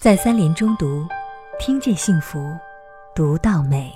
在三联中读，听见幸福，读到美。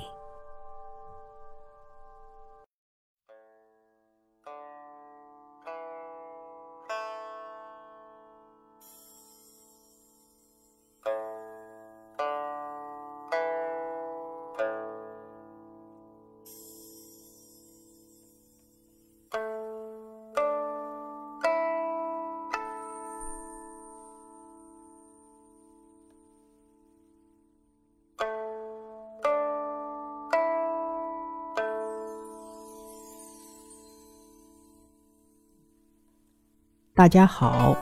大家好，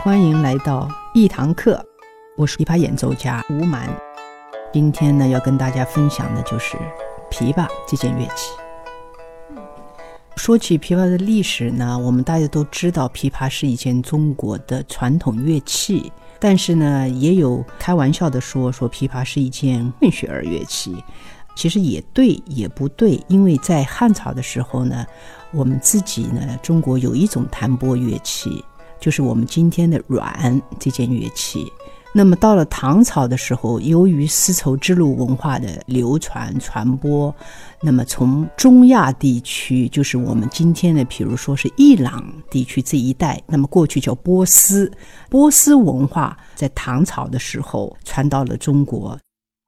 欢迎来到一堂课。我是琵琶演奏家吴蛮。今天呢，要跟大家分享的就是琵琶这件乐器。说起琵琶的历史呢，我们大家都知道，琵琶是一件中国的传统乐器。但是呢，也有开玩笑的说，说琵琶是一件混血儿乐器。其实也对，也不对，因为在汉朝的时候呢。我们自己呢，中国有一种弹拨乐器，就是我们今天的阮这件乐器。那么到了唐朝的时候，由于丝绸之路文化的流传传播，那么从中亚地区，就是我们今天的，比如说是伊朗地区这一带，那么过去叫波斯，波斯文化在唐朝的时候传到了中国，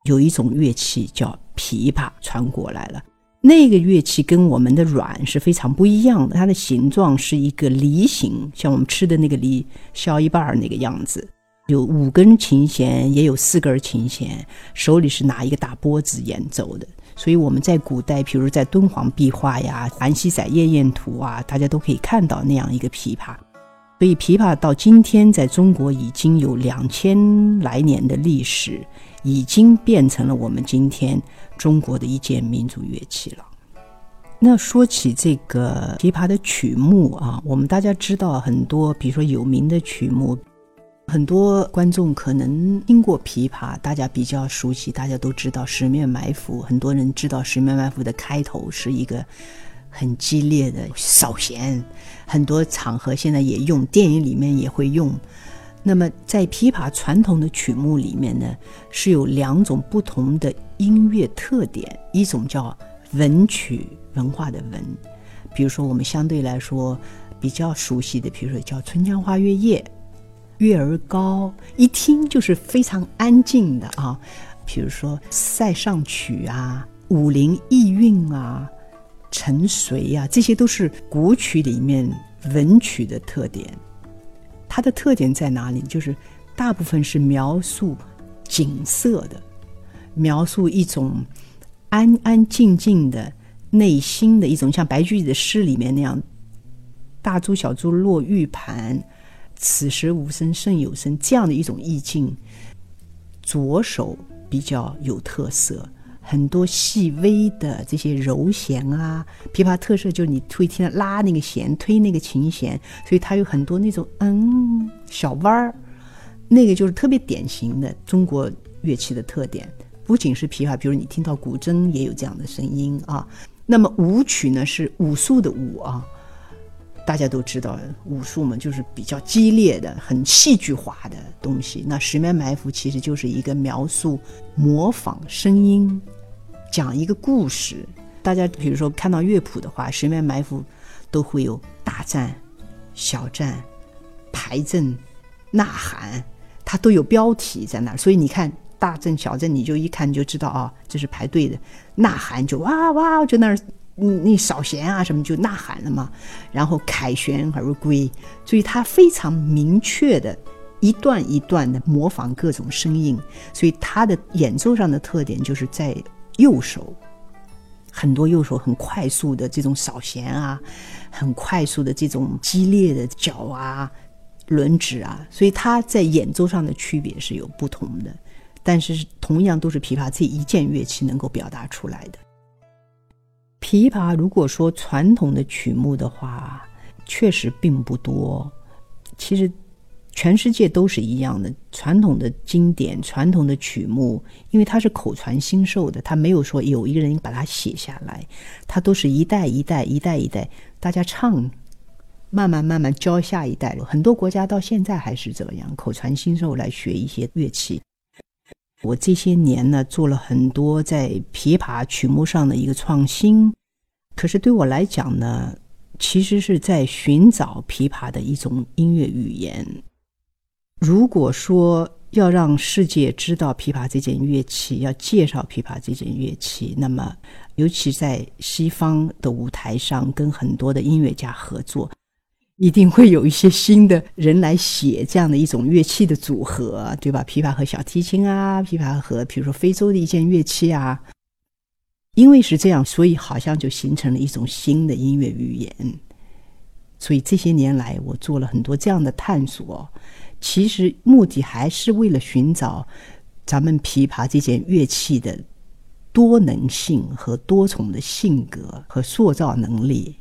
有一种乐器叫琵琶传过来了。那个乐器跟我们的阮是非常不一样的，它的形状是一个梨形，像我们吃的那个梨削一半儿那个样子，有五根琴弦，也有四根琴弦，手里是拿一个大钵子演奏的。所以我们在古代，比如在敦煌壁画呀、《韩熙载夜宴图》啊，大家都可以看到那样一个琵琶。所以琵琶到今天在中国已经有两千来年的历史，已经变成了我们今天。中国的一件民族乐器了。那说起这个琵琶的曲目啊，我们大家知道很多，比如说有名的曲目，很多观众可能听过琵琶，大家比较熟悉，大家都知道《十面埋伏》。很多人知道《十面埋伏》的开头是一个很激烈的扫弦，很多场合现在也用，电影里面也会用。那么，在琵琶传统的曲目里面呢，是有两种不同的音乐特点，一种叫文曲，文化的文，比如说我们相对来说比较熟悉的，比如说叫《春江花月夜》，月儿高，一听就是非常安静的啊。比如说《塞上曲》啊，《武陵意韵》啊，《沉随》呀，这些都是古曲里面文曲的特点。它的特点在哪里？就是大部分是描述景色的，描述一种安安静静的内心的一种，像白居易的诗里面那样“大珠小珠落玉盘，此时无声胜有声”这样的一种意境。左手比较有特色。很多细微的这些柔弦啊，琵琶特色就是你会听到拉那个弦，推那个琴弦，所以它有很多那种嗯小弯儿，那个就是特别典型的中国乐器的特点。不仅是琵琶，比如你听到古筝也有这样的声音啊。那么舞曲呢是武术的舞啊，大家都知道武术嘛，就是比较激烈的、很戏剧化的东西。那十面埋伏其实就是一个描述、模仿声音。讲一个故事，大家比如说看到乐谱的话，十面埋伏都会有大战、小战、排阵、呐喊，它都有标题在那儿。所以你看大阵、小阵，你就一看就知道啊，这是排队的；呐喊就哇哇就那儿，那扫弦啊什么就呐喊了嘛。然后凯旋而归，所以它非常明确的一段一段的模仿各种声音，所以它的演奏上的特点就是在。右手很多，右手很快速的这种扫弦啊，很快速的这种激烈的脚啊、轮指啊，所以它在演奏上的区别是有不同的，但是同样都是琵琶这一件乐器能够表达出来的。琵琶如果说传统的曲目的话，确实并不多，其实。全世界都是一样的，传统的经典、传统的曲目，因为它是口传心授的，它没有说有一个人把它写下来，它都是一代一代、一代一代大家唱，慢慢慢慢教下一代。很多国家到现在还是这样，口传心授来学一些乐器。我这些年呢，做了很多在琵琶曲目上的一个创新，可是对我来讲呢，其实是在寻找琵琶的一种音乐语言。如果说要让世界知道琵琶这件乐器，要介绍琵琶这件乐器，那么尤其在西方的舞台上，跟很多的音乐家合作。一定会有一些新的人来写这样的一种乐器的组合，对吧？琵琶和小提琴啊，琵琶和比如说非洲的一件乐器啊，因为是这样，所以好像就形成了一种新的音乐语言。所以这些年来，我做了很多这样的探索，其实目的还是为了寻找咱们琵琶这件乐器的多能性和多重的性格和塑造能力。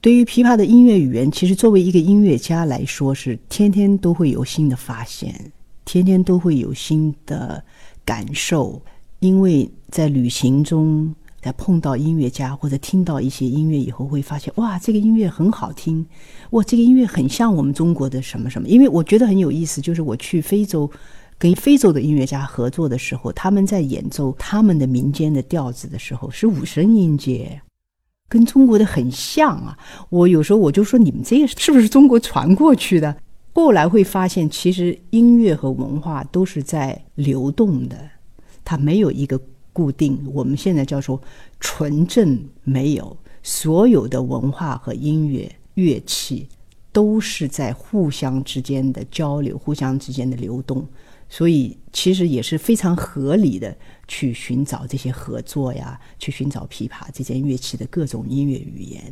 对于琵琶的音乐语言，其实作为一个音乐家来说，是天天都会有新的发现，天天都会有新的感受。因为在旅行中，在碰到音乐家或者听到一些音乐以后，会发现哇，这个音乐很好听，哇，这个音乐很像我们中国的什么什么。因为我觉得很有意思，就是我去非洲跟非洲的音乐家合作的时候，他们在演奏他们的民间的调子的时候，是五声音阶。跟中国的很像啊！我有时候我就说，你们这个是不是中国传过去的？后来会发现，其实音乐和文化都是在流动的，它没有一个固定。我们现在叫做纯正，没有所有的文化和音乐乐器都是在互相之间的交流，互相之间的流动。所以，其实也是非常合理的去寻找这些合作呀，去寻找琵琶这件乐器的各种音乐语言。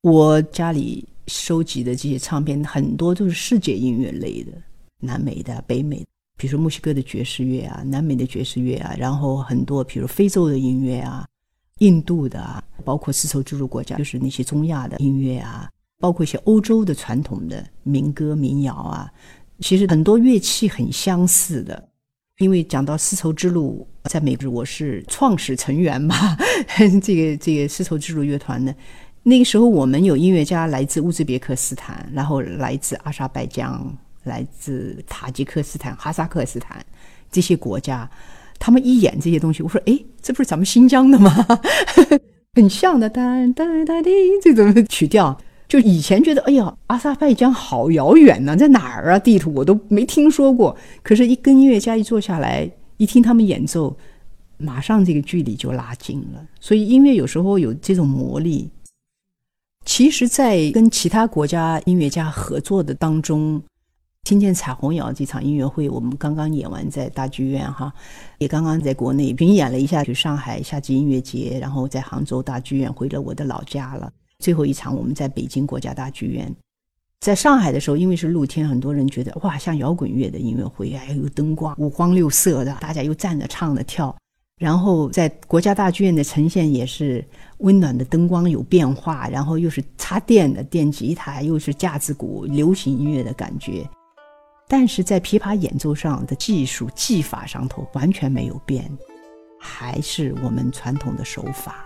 我家里收集的这些唱片很多都是世界音乐类的，南美的、北美的，比如说墨西哥的爵士乐啊，南美的爵士乐啊，然后很多比如非洲的音乐啊，印度的啊，包括丝绸之路国家，就是那些中亚的音乐啊，包括一些欧洲的传统的民歌民谣啊。其实很多乐器很相似的，因为讲到丝绸之路，在美国我是创始成员嘛，这个这个丝绸之路乐团呢，那个时候我们有音乐家来自乌兹别克斯坦，然后来自阿沙拜疆，来自塔吉克斯坦、哈萨克斯坦这些国家，他们一演这些东西，我说哎，这不是咱们新疆的吗？很像的，哒哒哒滴这种曲调。就以前觉得，哎呀，阿萨拜疆好遥远呢，在哪儿啊？地图我都没听说过。可是，一跟音乐家一坐下来，一听他们演奏，马上这个距离就拉近了。所以，音乐有时候有这种魔力。其实，在跟其他国家音乐家合作的当中，听见《彩虹谣》这场音乐会，我们刚刚演完在大剧院哈，也刚刚在国内巡演了一下，去上海夏季音乐节，然后在杭州大剧院，回了我的老家了。最后一场我们在北京国家大剧院，在上海的时候，因为是露天，很多人觉得哇，像摇滚乐的音乐会，还有灯光五光六色的，大家又站着唱着跳。然后在国家大剧院的呈现也是温暖的灯光有变化，然后又是插电的电吉他，又是架子鼓，流行音乐的感觉。但是在琵琶演奏上的技术技法上头完全没有变，还是我们传统的手法。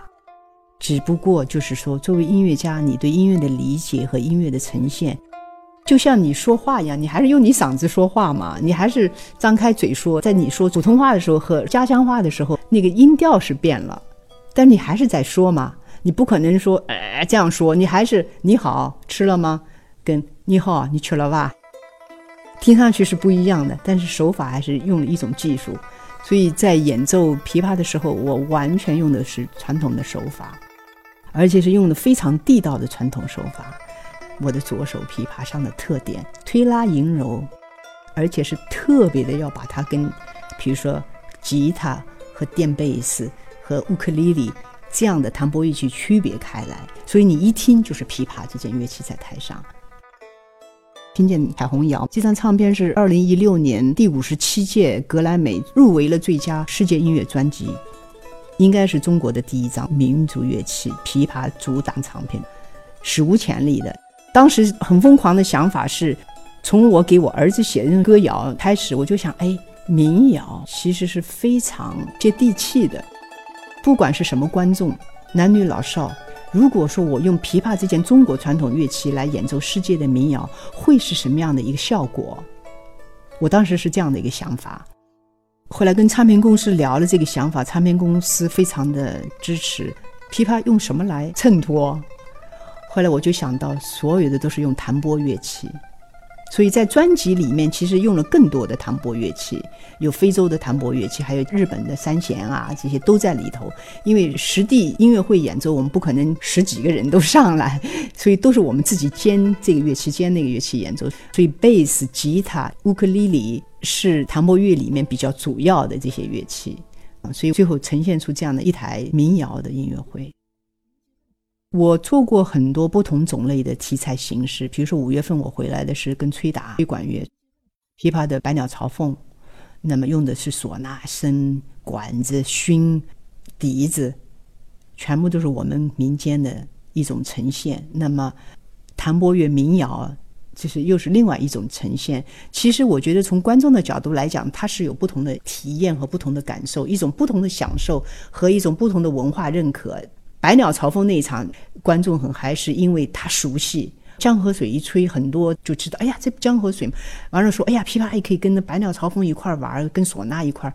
只不过就是说，作为音乐家，你对音乐的理解和音乐的呈现，就像你说话一样，你还是用你嗓子说话嘛，你还是张开嘴说。在你说普通话的时候和家乡话的时候，那个音调是变了，但你还是在说嘛。你不可能说哎这样说，你还是你好吃了吗？跟你好你吃了吧，听上去是不一样的，但是手法还是用了一种技术。所以在演奏琵琶的时候，我完全用的是传统的手法。而且是用的非常地道的传统手法。我的左手琵琶上的特点，推拉迎柔，而且是特别的要把它跟，比如说吉他和电贝斯和乌克丽丽这样的弹拨乐器区别开来。所以你一听就是琵琶这件乐器在台上。听见《彩虹谣》这张唱片是二零一六年第五十七届格莱美入围了最佳世界音乐专辑。应该是中国的第一张民族乐器琵琶主打唱片，史无前例的。当时很疯狂的想法是，从我给我儿子写的歌谣开始，我就想，哎，民谣其实是非常接地气的。不管是什么观众，男女老少，如果说我用琵琶这件中国传统乐器来演奏世界的民谣，会是什么样的一个效果？我当时是这样的一个想法。后来跟唱片公司聊了这个想法，唱片公司非常的支持。琵琶用什么来衬托？后来我就想到，所有的都是用弹拨乐器。所以在专辑里面，其实用了更多的弹拨乐器，有非洲的弹拨乐器，还有日本的三弦啊，这些都在里头。因为实地音乐会演奏，我们不可能十几个人都上来，所以都是我们自己兼这个乐器，兼那个乐器演奏。所以贝斯、吉他、乌克丽丽是弹拨乐里面比较主要的这些乐器啊，所以最后呈现出这样的一台民谣的音乐会。我做过很多不同种类的题材形式，比如说五月份我回来的是跟吹打吹管乐，琵琶的《百鸟朝凤》，那么用的是唢呐笙、管子、埙、笛子，全部都是我们民间的一种呈现。那么弹拨乐民谣，就是又是另外一种呈现。其实我觉得从观众的角度来讲，它是有不同的体验和不同的感受，一种不同的享受和一种不同的文化认可。百鸟朝凤那一场，观众很嗨，是因为他熟悉江河水一吹，很多就知道，哎呀，这江河水。完了说，哎呀，琵琶也可以跟着百鸟朝凤一块玩，跟唢呐一块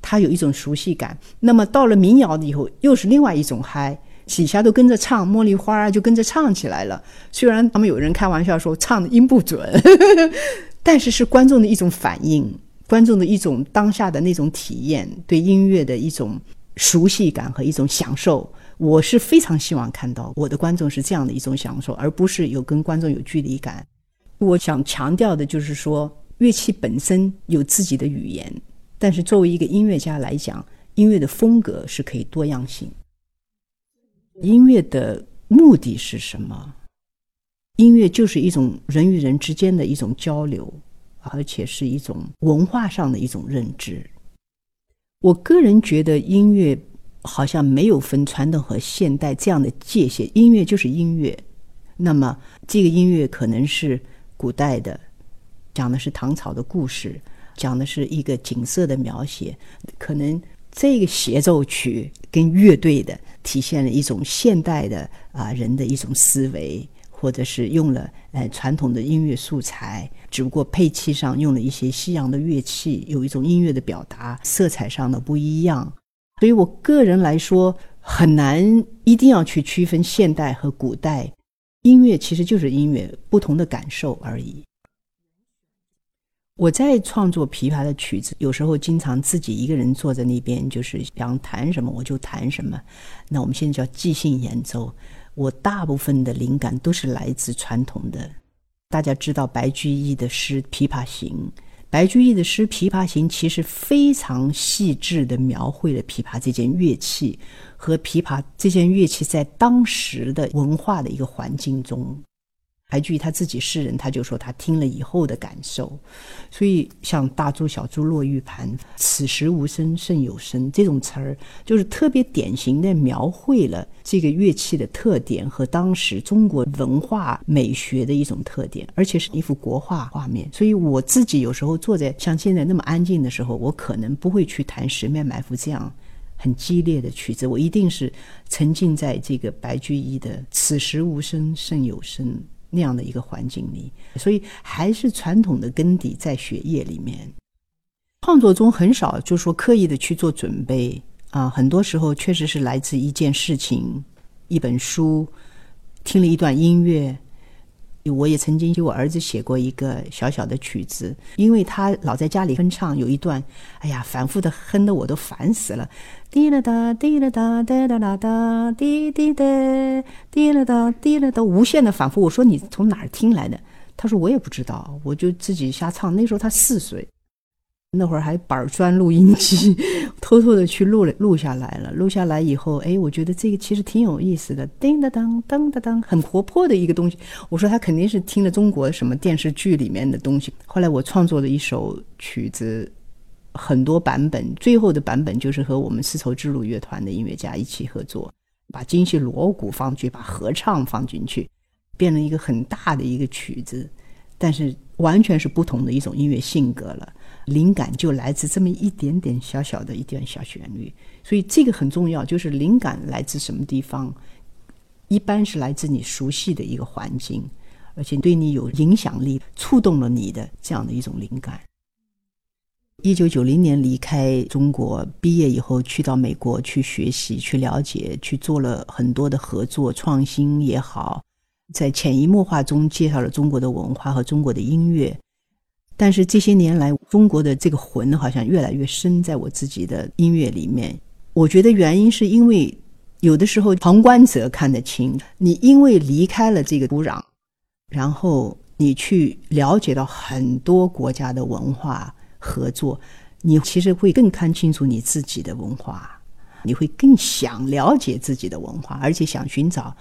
他有一种熟悉感。那么到了民谣以后，又是另外一种嗨，底下都跟着唱，茉莉花就跟着唱起来了。虽然他们有人开玩笑说唱的音不准，但是是观众的一种反应，观众的一种当下的那种体验，对音乐的一种熟悉感和一种享受。我是非常希望看到我的观众是这样的一种享受，而不是有跟观众有距离感。我想强调的就是说，乐器本身有自己的语言，但是作为一个音乐家来讲，音乐的风格是可以多样性。音乐的目的是什么？音乐就是一种人与人之间的一种交流，而且是一种文化上的一种认知。我个人觉得音乐。好像没有分传统和现代这样的界限，音乐就是音乐。那么，这个音乐可能是古代的，讲的是唐朝的故事，讲的是一个景色的描写。可能这个协奏曲跟乐队的，体现了一种现代的啊人的一种思维，或者是用了呃传统的音乐素材，只不过配器上用了一些西洋的乐器，有一种音乐的表达，色彩上的不一样。所以我个人来说，很难一定要去区分现代和古代音乐，其实就是音乐不同的感受而已。我在创作琵琶的曲子，有时候经常自己一个人坐在那边，就是想弹什么我就弹什么。那我们现在叫即兴演奏。我大部分的灵感都是来自传统的。大家知道白居易的诗《琵琶行》。白居易的诗《琵琶行》其实非常细致地描绘了琵琶这件乐器和琵琶这件乐器在当时的文化的一个环境中。白居易他自己诗人，他就说他听了以后的感受，所以像“大珠小珠落玉盘，此时无声胜有声”这种词儿，就是特别典型的描绘了这个乐器的特点和当时中国文化美学的一种特点，而且是一幅国画画面。所以我自己有时候坐在像现在那么安静的时候，我可能不会去弹《十面埋伏》这样很激烈的曲子，我一定是沉浸在这个白居易的“此时无声胜有声”。那样的一个环境里，所以还是传统的根底在血液里面。创作中很少就说刻意的去做准备啊，很多时候确实是来自一件事情、一本书、听了一段音乐。我也曾经给我儿子写过一个小小的曲子，因为他老在家里哼唱，有一段，哎呀，反复的哼的我都烦死了。滴啦哒，滴啦哒，哒哒啦哒，滴滴哒，滴啦哒，滴啦哒，无限的反复。我说你从哪儿听来的？他说我也不知道，我就自己瞎唱。那时候他四岁。那会儿还板砖录音机，偷偷的去录了录下来了。录下来以后，哎，我觉得这个其实挺有意思的，叮当当，当当当，很活泼的一个东西。我说他肯定是听了中国什么电视剧里面的东西。后来我创作了一首曲子，很多版本，最后的版本就是和我们丝绸之路乐团的音乐家一起合作，把京戏锣鼓放进去，把合唱放进去，变成一个很大的一个曲子，但是完全是不同的一种音乐性格了。灵感就来自这么一点点小小的一段小旋律，所以这个很重要。就是灵感来自什么地方，一般是来自你熟悉的一个环境，而且对你有影响力、触动了你的这样的一种灵感。一九九零年离开中国，毕业以后去到美国去学习、去了解、去做了很多的合作创新也好，在潜移默化中介绍了中国的文化和中国的音乐。但是这些年来，中国的这个魂好像越来越深在我自己的音乐里面。我觉得原因是因为有的时候旁观者看得清，你因为离开了这个土壤，然后你去了解到很多国家的文化。合作，你其实会更看清楚你自己的文化，你会更想了解自己的文化，而且想寻找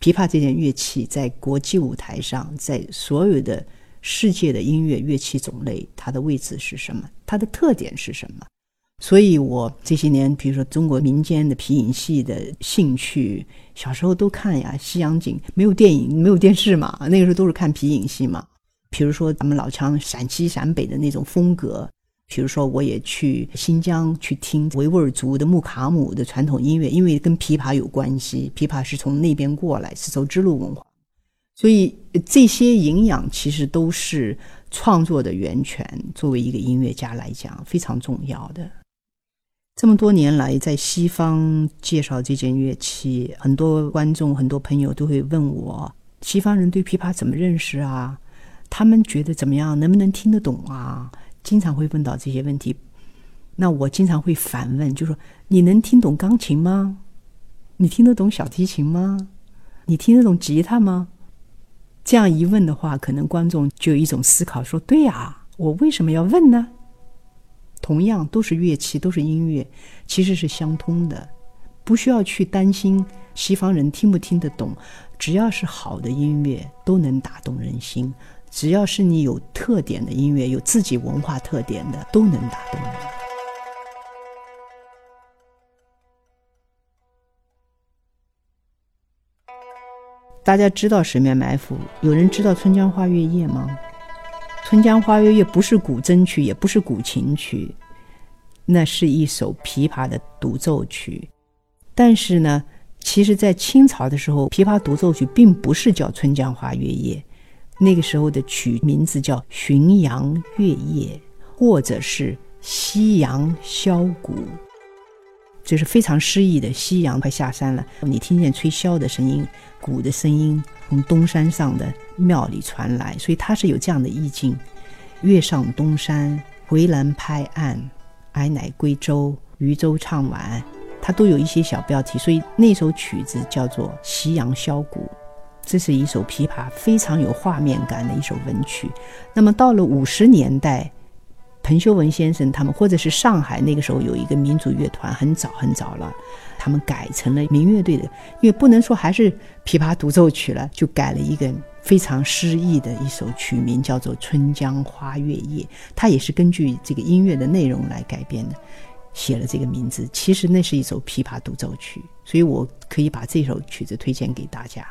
琵琶这件乐器在国际舞台上，在所有的世界的音乐乐器种类，它的位置是什么，它的特点是什么。所以我这些年，比如说中国民间的皮影戏的兴趣，小时候都看呀，《西洋景》没有电影，没有电视嘛，那个时候都是看皮影戏嘛。比如说，咱们老腔陕西、陕北的那种风格。比如说，我也去新疆去听维吾尔族的木卡姆的传统音乐，因为跟琵琶有关系。琵琶是从那边过来，丝绸之路文化，所以这些营养其实都是创作的源泉。作为一个音乐家来讲，非常重要的。这么多年来，在西方介绍这件乐器，很多观众、很多朋友都会问我：西方人对琵琶怎么认识啊？他们觉得怎么样？能不能听得懂啊？经常会问到这些问题。那我经常会反问，就说：你能听懂钢琴吗？你听得懂小提琴吗？你听得懂吉他吗？这样一问的话，可能观众就有一种思考：说对呀，我为什么要问呢？同样都是乐器，都是音乐，其实是相通的，不需要去担心西方人听不听得懂。只要是好的音乐，都能打动人心。只要是你有特点的音乐，有自己文化特点的，都能打动人。大家知道《十面埋伏》，有人知道《春江花月夜》吗？《春江花月夜》不是古筝曲，也不是古琴曲，那是一首琵琶的独奏曲。但是呢，其实，在清朝的时候，琵琶独奏曲并不是叫《春江花月夜》。那个时候的曲名字叫《浔阳月夜》，或者是《夕阳箫鼓》，就是非常诗意的。夕阳快下山了，你听见吹箫的声音、鼓的声音从东山上的庙里传来，所以它是有这样的意境。月上东山，回栏拍岸，矮乃归舟，渔舟唱晚，它都有一些小标题，所以那首曲子叫做《夕阳箫鼓》。这是一首琵琶非常有画面感的一首文曲。那么到了五十年代，彭修文先生他们，或者是上海那个时候有一个民族乐团，很早很早了，他们改成了民乐队的，因为不能说还是琵琶独奏曲了，就改了一个非常诗意的一首曲名，叫做《春江花月夜》。它也是根据这个音乐的内容来改编的，写了这个名字。其实那是一首琵琶独奏曲，所以我可以把这首曲子推荐给大家。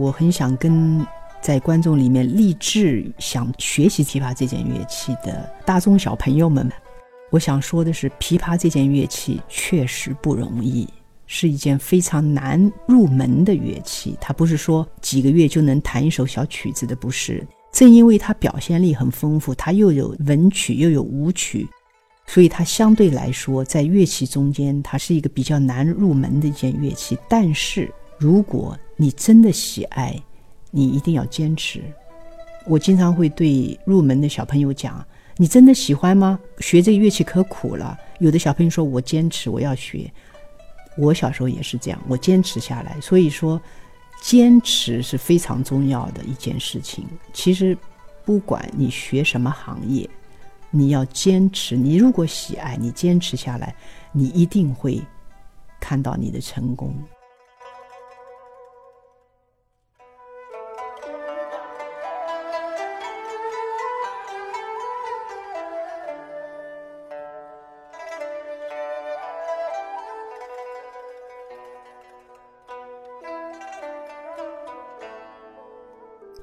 我很想跟在观众里面立志想学习琵琶这件乐器的大中小朋友们，我想说的是，琵琶这件乐器确实不容易，是一件非常难入门的乐器。它不是说几个月就能弹一首小曲子的，不是。正因为它表现力很丰富，它又有文曲又有舞曲，所以它相对来说在乐器中间，它是一个比较难入门的一件乐器。但是如果你真的喜爱，你一定要坚持。我经常会对入门的小朋友讲：“你真的喜欢吗？学这个乐器可苦了。”有的小朋友说：“我坚持，我要学。”我小时候也是这样，我坚持下来。所以说，坚持是非常重要的一件事情。其实，不管你学什么行业，你要坚持。你如果喜爱，你坚持下来，你一定会看到你的成功。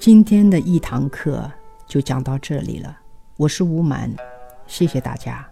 今天的一堂课就讲到这里了，我是吴满，谢谢大家。